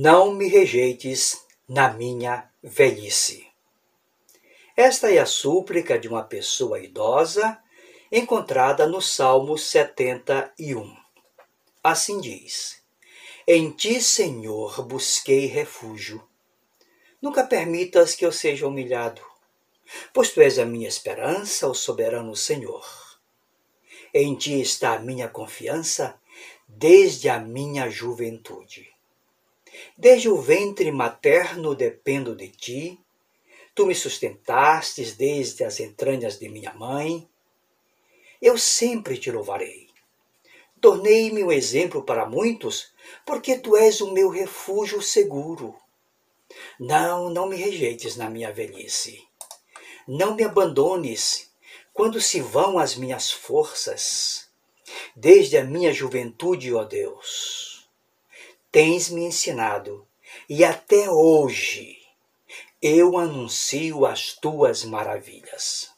não me rejeites na minha velhice. Esta é a súplica de uma pessoa idosa encontrada no Salmo 71. Assim diz: Em ti, Senhor, busquei refúgio. Nunca permitas que eu seja humilhado, pois tu és a minha esperança, o soberano Senhor. Em ti está a minha confiança desde a minha juventude. Desde o ventre materno dependo de ti. Tu me sustentastes desde as entranhas de minha mãe. Eu sempre te louvarei. Tornei-me um exemplo para muitos, porque tu és o meu refúgio seguro. Não, não me rejeites na minha velhice. Não me abandones quando se vão as minhas forças. Desde a minha juventude, ó Deus, tens me ensinado, e até hoje eu anuncio as tuas maravilhas.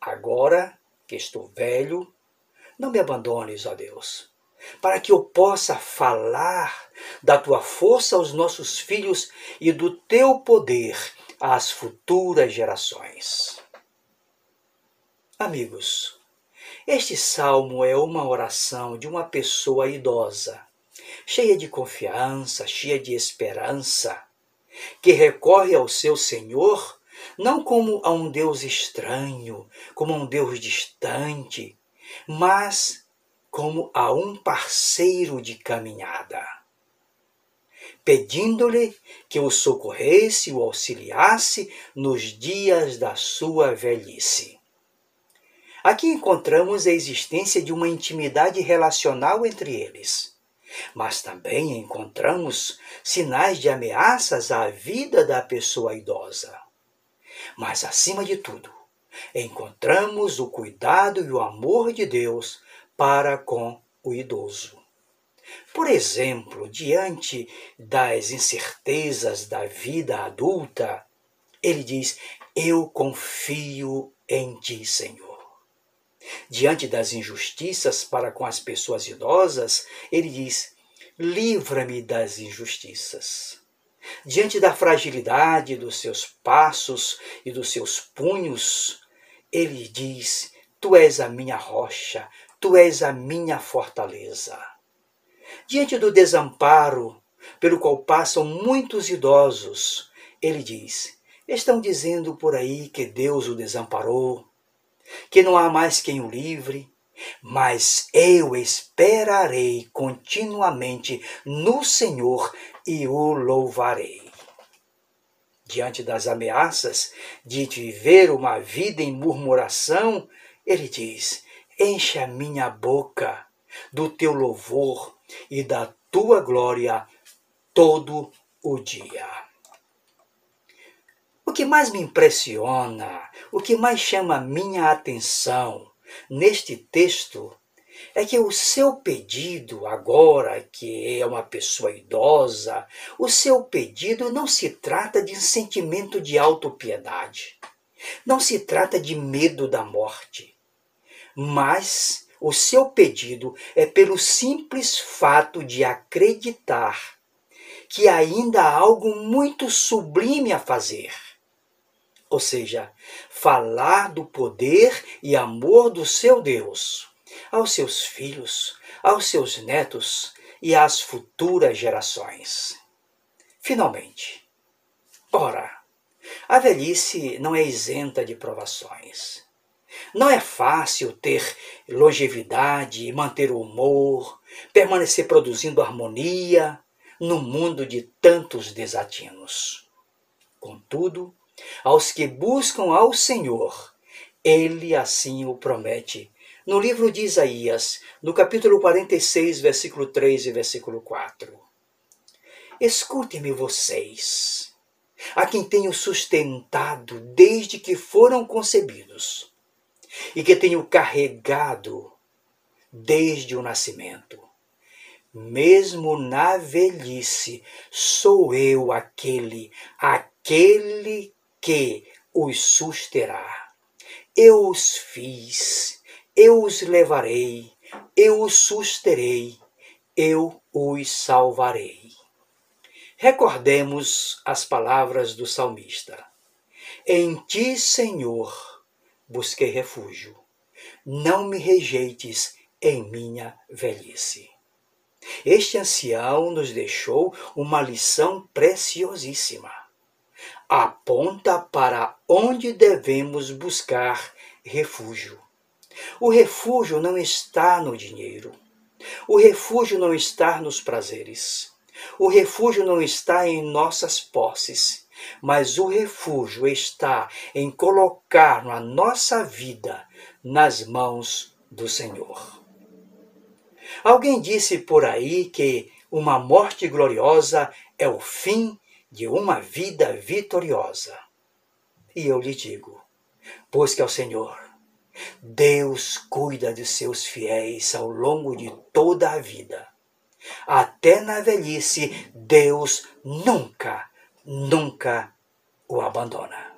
Agora que estou velho, não me abandones, ó Deus, para que eu possa falar da tua força aos nossos filhos e do teu poder às futuras gerações. Amigos, este salmo é uma oração de uma pessoa idosa, cheia de confiança, cheia de esperança, que recorre ao seu Senhor não como a um Deus estranho, como a um Deus distante, mas como a um parceiro de caminhada, pedindo-lhe que o socorresse o auxiliasse nos dias da sua velhice. Aqui encontramos a existência de uma intimidade relacional entre eles. Mas também encontramos sinais de ameaças à vida da pessoa idosa. Mas, acima de tudo, encontramos o cuidado e o amor de Deus para com o idoso. Por exemplo, diante das incertezas da vida adulta, ele diz: Eu confio em ti, Senhor. Diante das injustiças para com as pessoas idosas, ele diz: Livra-me das injustiças. Diante da fragilidade dos seus passos e dos seus punhos, ele diz: Tu és a minha rocha, tu és a minha fortaleza. Diante do desamparo pelo qual passam muitos idosos, ele diz: Estão dizendo por aí que Deus o desamparou, que não há mais quem o livre, mas eu esperarei continuamente no Senhor e o louvarei. Diante das ameaças de viver uma vida em murmuração, ele diz: Enche a minha boca do teu louvor e da tua glória todo o dia. O que mais me impressiona, o que mais chama minha atenção neste texto é que o seu pedido, agora que é uma pessoa idosa, o seu pedido não se trata de sentimento de autopiedade, não se trata de medo da morte, mas o seu pedido é pelo simples fato de acreditar que ainda há algo muito sublime a fazer. Ou seja, falar do poder e amor do seu Deus aos seus filhos, aos seus netos e às futuras gerações. Finalmente, ora, a velhice não é isenta de provações. Não é fácil ter longevidade, manter o humor, permanecer produzindo harmonia no mundo de tantos desatinos. Contudo, aos que buscam ao Senhor, ele assim o promete no livro de Isaías, no capítulo 46, versículo 3 e versículo 4. Escutem-me vocês, a quem tenho sustentado desde que foram concebidos, e que tenho carregado desde o nascimento. Mesmo na velhice, sou eu aquele, aquele que os susterá. Eu os fiz eu os levarei, eu os susterei, eu os salvarei. Recordemos as palavras do salmista: Em ti, Senhor, busquei refúgio. Não me rejeites em minha velhice. Este ancião nos deixou uma lição preciosíssima. Aponta para onde devemos buscar refúgio. O refúgio não está no dinheiro. O refúgio não está nos prazeres. O refúgio não está em nossas posses, mas o refúgio está em colocar a nossa vida nas mãos do Senhor. Alguém disse por aí que uma morte gloriosa é o fim de uma vida vitoriosa. E eu lhe digo: busque ao Senhor. Deus cuida de seus fiéis ao longo de toda a vida. Até na velhice, Deus nunca, nunca o abandona.